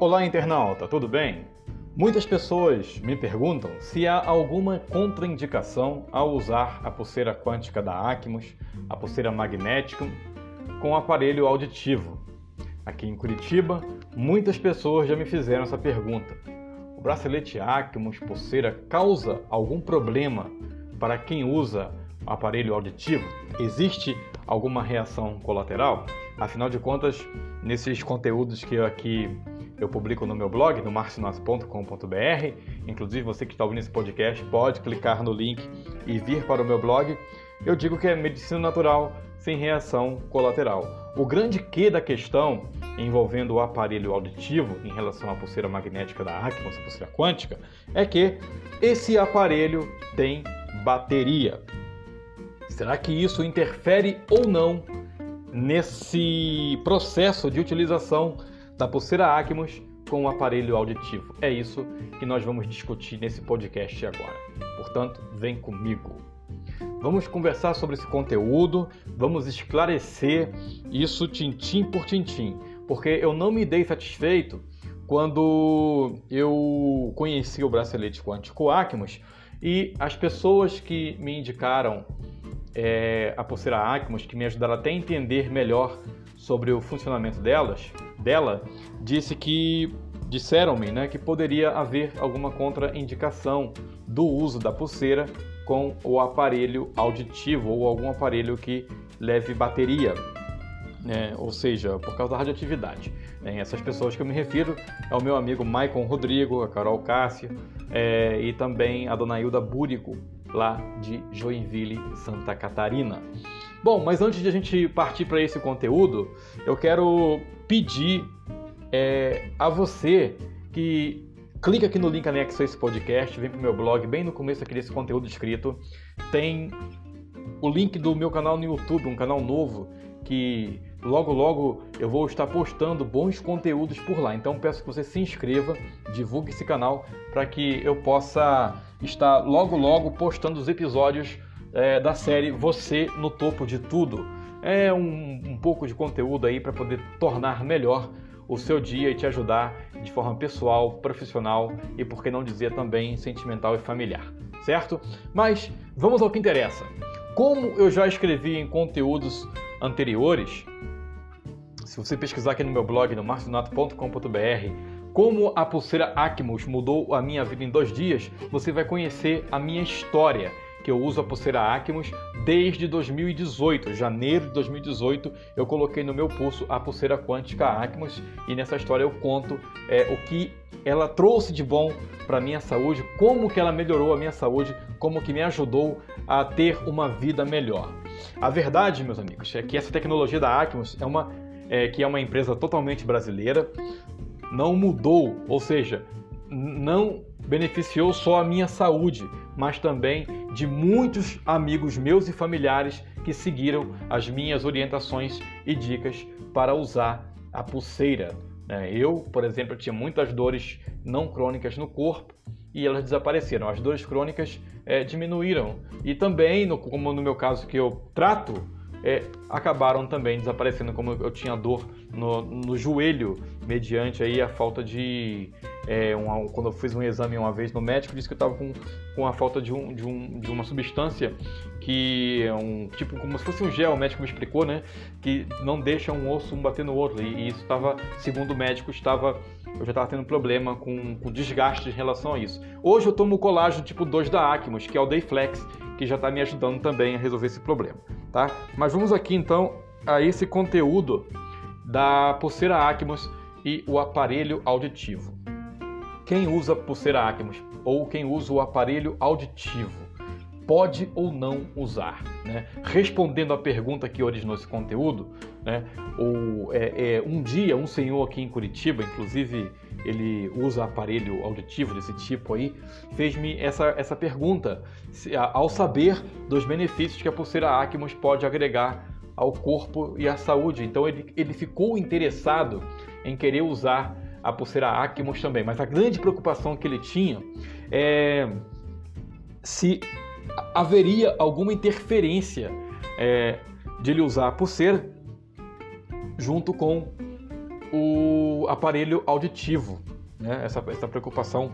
Olá, internauta, tudo bem? Muitas pessoas me perguntam se há alguma contraindicação ao usar a pulseira quântica da Acmos, a pulseira magnética, com aparelho auditivo. Aqui em Curitiba, muitas pessoas já me fizeram essa pergunta. O bracelete Acmos pulseira causa algum problema para quem usa o aparelho auditivo? Existe alguma reação colateral? Afinal de contas, nesses conteúdos que eu aqui eu publico no meu blog, no marcionato.com.br. Inclusive, você que está ouvindo esse podcast pode clicar no link e vir para o meu blog. Eu digo que é medicina natural sem reação colateral. O grande que da questão envolvendo o aparelho auditivo em relação à pulseira magnética da Acmos, a pulseira quântica, é que esse aparelho tem bateria. Será que isso interfere ou não nesse processo de utilização da pulseira Acmos com o aparelho auditivo. É isso que nós vamos discutir nesse podcast agora. Portanto, vem comigo. Vamos conversar sobre esse conteúdo, vamos esclarecer isso tintim por tintim, porque eu não me dei satisfeito quando eu conheci o bracelete quântico Acmos e as pessoas que me indicaram é, a pulseira Acmos, que me ajudaram até a entender melhor sobre o funcionamento delas, dela, disse que disseram-me né, que poderia haver alguma contraindicação do uso da pulseira com o aparelho auditivo ou algum aparelho que leve bateria, né, ou seja, por causa da radioatividade. Essas pessoas que eu me refiro é o meu amigo Maicon Rodrigo, a Carol Cássia é, e também a dona Hilda Búrico, lá de Joinville, Santa Catarina. Bom, mas antes de a gente partir para esse conteúdo, eu quero pedir é, a você que clica aqui no link anexo a esse podcast, vem para o meu blog, bem no começo aqui desse conteúdo escrito, tem o link do meu canal no YouTube, um canal novo que logo logo eu vou estar postando bons conteúdos por lá. Então peço que você se inscreva, divulgue esse canal para que eu possa estar logo logo postando os episódios é, da série Você no Topo de Tudo. É um, um pouco de conteúdo aí para poder tornar melhor o seu dia e te ajudar de forma pessoal, profissional e, por que não dizer, também sentimental e familiar, certo? Mas vamos ao que interessa. Como eu já escrevi em conteúdos anteriores, se você pesquisar aqui no meu blog, no marcionato.com.br, como a pulseira Acmos mudou a minha vida em dois dias, você vai conhecer a minha história que eu uso a pulseira Acmos desde 2018. Janeiro de 2018 eu coloquei no meu pulso a pulseira quântica Acmos e nessa história eu conto é, o que ela trouxe de bom para minha saúde, como que ela melhorou a minha saúde, como que me ajudou a ter uma vida melhor. A verdade, meus amigos, é que essa tecnologia da Acmos é uma é, que é uma empresa totalmente brasileira, não mudou, ou seja, não beneficiou só a minha saúde, mas também de muitos amigos meus e familiares que seguiram as minhas orientações e dicas para usar a pulseira. Né? Eu, por exemplo, tinha muitas dores não crônicas no corpo e elas desapareceram. As dores crônicas é, diminuíram e também, no, como no meu caso que eu trato, é, acabaram também desaparecendo, como eu tinha dor no, no joelho, mediante aí a falta de é, uma, quando eu fiz um exame uma vez no médico, disse que eu estava com, com a falta de, um, de, um, de uma substância que é um tipo como se fosse um gel, o médico me explicou, né? Que não deixa um osso um bater no outro. E, e isso estava, segundo o médico, estava eu já estava tendo problema com, com desgaste em relação a isso. Hoje eu tomo colágeno tipo 2 da Acmos, que é o Dayflex, que já está me ajudando também a resolver esse problema, tá? Mas vamos aqui então a esse conteúdo da pulseira Acmos e o aparelho auditivo quem usa pulseira Acmos ou quem usa o aparelho auditivo pode ou não usar. Né? Respondendo à pergunta que originou esse conteúdo, né? o, é, é, um dia um senhor aqui em Curitiba, inclusive ele usa aparelho auditivo desse tipo aí, fez-me essa, essa pergunta ao saber dos benefícios que a pulseira Acmos pode agregar ao corpo e à saúde. Então ele, ele ficou interessado em querer usar a pulseira Acmos também, mas a grande preocupação que ele tinha é se haveria alguma interferência é, de ele usar a pulseira junto com o aparelho auditivo. Né? Essa, essa preocupação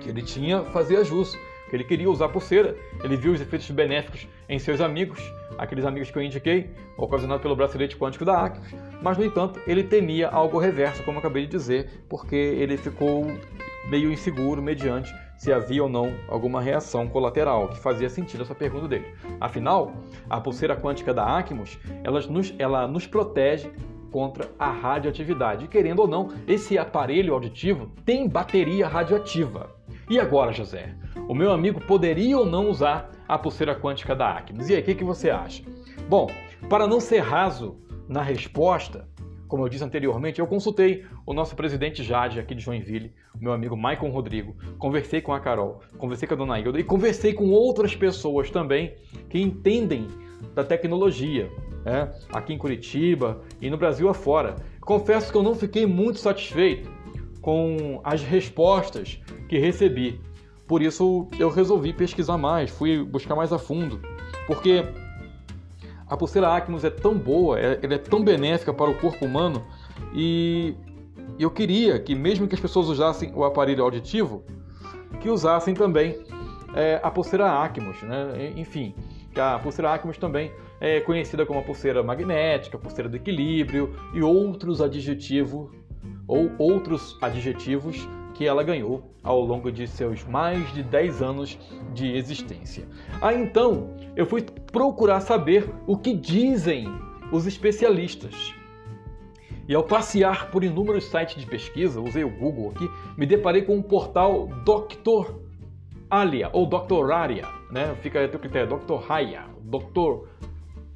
que ele tinha fazia jus, que ele queria usar pulseira, ele viu os efeitos benéficos em seus amigos, aqueles amigos que eu indiquei, ocasionados pelo bracelete quântico da Acos, mas no entanto ele temia algo reverso, como eu acabei de dizer, porque ele ficou meio inseguro mediante se havia ou não alguma reação colateral, que fazia sentido essa pergunta dele. Afinal, a pulseira quântica da Acmos, ela nos, ela nos protege contra a radioatividade. Querendo ou não, esse aparelho auditivo tem bateria radioativa. E agora, José? O meu amigo poderia ou não usar a pulseira quântica da Acmos? E aí, o que, que você acha? Bom, para não ser raso na resposta, como eu disse anteriormente, eu consultei o nosso presidente Jade aqui de Joinville, o meu amigo Maicon Rodrigo, conversei com a Carol, conversei com a dona Hilda e conversei com outras pessoas também que entendem da tecnologia, né? aqui em Curitiba e no Brasil afora. Confesso que eu não fiquei muito satisfeito com as respostas que recebi. Por isso eu resolvi pesquisar mais, fui buscar mais a fundo, porque a pulseira Acmos é tão boa, é, ela é tão benéfica para o corpo humano e eu queria que mesmo que as pessoas usassem o aparelho auditivo, que usassem também é, a pulseira Acmos, né? Enfim, a pulseira Acmos também é conhecida como a pulseira magnética, a pulseira do equilíbrio e outros adjetivos ou outros adjetivos que ela ganhou ao longo de seus mais de 10 anos de existência. Aí ah, então eu fui procurar saber o que dizem os especialistas. E ao passear por inúmeros sites de pesquisa, usei o Google aqui, me deparei com um portal Dr. Alia ou Dr. Aria, né? Fica a teu critério, Dr. Raya, Dr.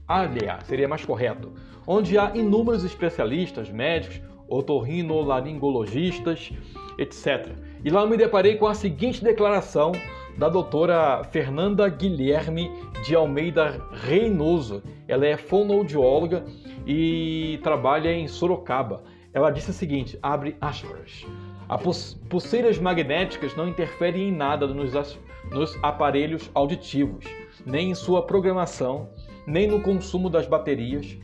Alia seria mais correto, onde há inúmeros especialistas, médicos, otorrinolaringologistas, etc. E lá me deparei com a seguinte declaração da doutora Fernanda Guilherme de Almeida Reinoso. Ela é fonoaudióloga e trabalha em Sorocaba. Ela disse o seguinte, abre aspas, as pulseiras magnéticas não interferem em nada nos, nos aparelhos auditivos, nem em sua programação, nem no consumo das baterias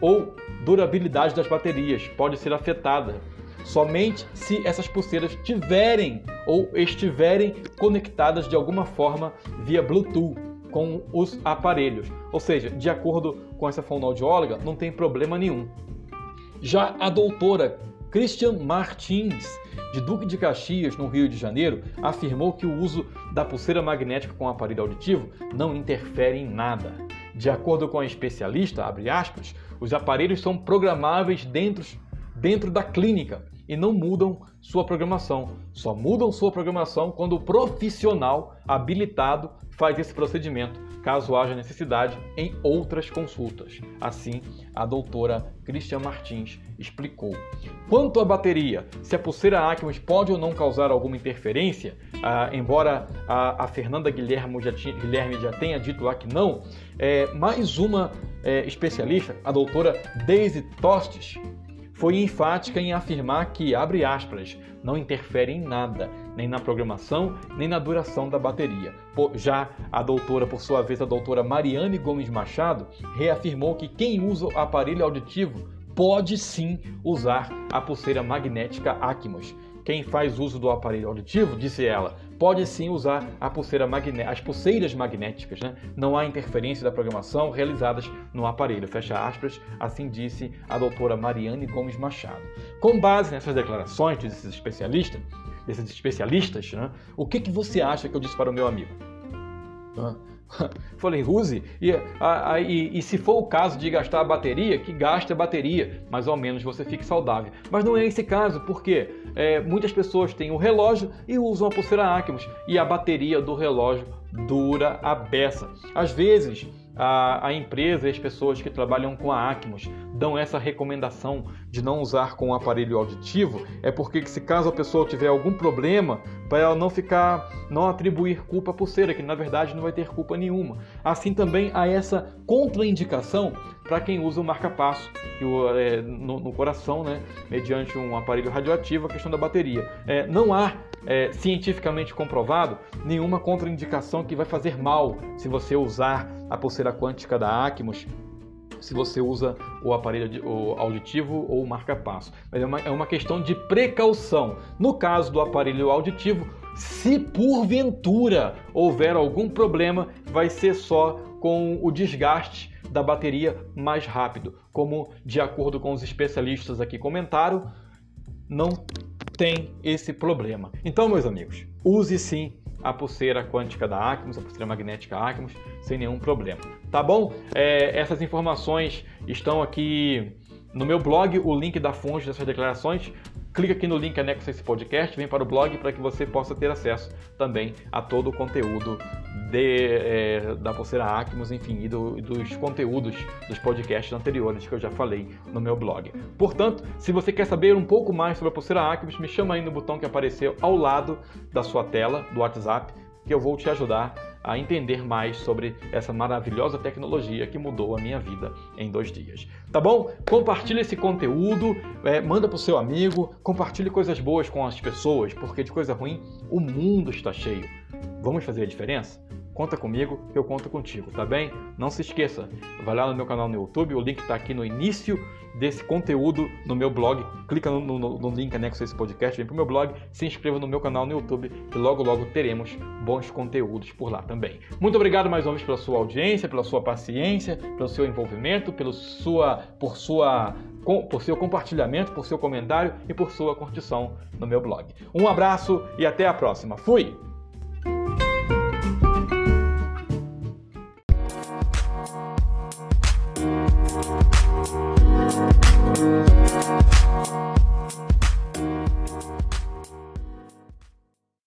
ou durabilidade das baterias pode ser afetada somente se essas pulseiras tiverem ou estiverem conectadas de alguma forma via Bluetooth com os aparelhos. Ou seja, de acordo com essa fonoaudióloga, não tem problema nenhum. Já a doutora Christian Martins, de Duque de Caxias, no Rio de Janeiro, afirmou que o uso da pulseira magnética com aparelho auditivo não interfere em nada. De acordo com a especialista, aspas, os aparelhos são programáveis dentro, dentro da clínica e não mudam sua programação. Só mudam sua programação quando o profissional habilitado faz esse procedimento, caso haja necessidade em outras consultas. Assim, a doutora Cristian Martins explicou. Quanto à bateria, se a pulseira Acmos pode ou não causar alguma interferência, ah, embora a, a Fernanda Guilherme já, tinha, Guilherme já, tenha dito lá que não, é, mais uma é, especialista, a doutora Daisy Tostes, foi enfática em afirmar que, abre aspas, não interfere em nada, nem na programação, nem na duração da bateria. Já a doutora, por sua vez, a doutora Mariane Gomes Machado, reafirmou que quem usa o aparelho auditivo pode sim usar a pulseira magnética Acmos, quem faz uso do aparelho auditivo, disse ela, pode sim usar pulseira as pulseiras magnéticas. Né? Não há interferência da programação realizadas no aparelho. Fecha aspas, assim disse a doutora Mariane Gomes Machado. Com base nessas declarações desses especialistas, desses especialistas, né? o que, que você acha que eu disse para o meu amigo? Falei, use. E, a, a, e, e, se for o caso de gastar a bateria, que gaste a bateria, mas ao menos você fique saudável. Mas não é esse caso, porque é, muitas pessoas têm o relógio e usam a pulseira Acmos e a bateria do relógio dura a beça. Às vezes, a, a empresa e as pessoas que trabalham com a Acmos dão essa recomendação de não usar com o aparelho auditivo é porque se caso a pessoa tiver algum problema, para ela não ficar, não atribuir culpa à pulseira, que na verdade não vai ter culpa nenhuma. Assim também há essa contraindicação para quem usa o marca-passo é, no, no, coração, né, mediante um aparelho radioativo, a questão da bateria. É, não há é, cientificamente comprovado nenhuma contraindicação que vai fazer mal se você usar a pulseira quântica da Acmos se você usa o aparelho auditivo ou marca-passo. Mas é uma, é uma questão de precaução. No caso do aparelho auditivo, se porventura houver algum problema, vai ser só com o desgaste da bateria mais rápido. Como de acordo com os especialistas aqui comentaram, não tem esse problema. Então, meus amigos, use sim a pulseira quântica da Acmos, a pulseira magnética Acmos, sem nenhum problema. Tá bom? É, essas informações estão aqui no meu blog, o link da fonte dessas declarações clica aqui no link anexo a esse podcast, vem para o blog para que você possa ter acesso também a todo o conteúdo de, é, da pulseira Acmos, enfim, e do, dos conteúdos dos podcasts anteriores que eu já falei no meu blog. Portanto, se você quer saber um pouco mais sobre a pulseira Acmos, me chama aí no botão que apareceu ao lado da sua tela do WhatsApp, que eu vou te ajudar a entender mais sobre essa maravilhosa tecnologia que mudou a minha vida em dois dias. Tá bom? Compartilhe esse conteúdo, é, manda para o seu amigo, compartilhe coisas boas com as pessoas, porque de coisa ruim o mundo está cheio. Vamos fazer a diferença? Conta comigo, eu conto contigo, tá bem? Não se esqueça, vai lá no meu canal no YouTube, o link está aqui no início desse conteúdo no meu blog. Clica no, no, no link anexo a esse podcast, vem para o meu blog, se inscreva no meu canal no YouTube e logo logo teremos bons conteúdos por lá também. Muito obrigado mais uma vez pela sua audiência, pela sua paciência, pelo seu envolvimento, pelo sua, por sua por seu compartilhamento, por seu comentário e por sua curtição no meu blog. Um abraço e até a próxima. Fui!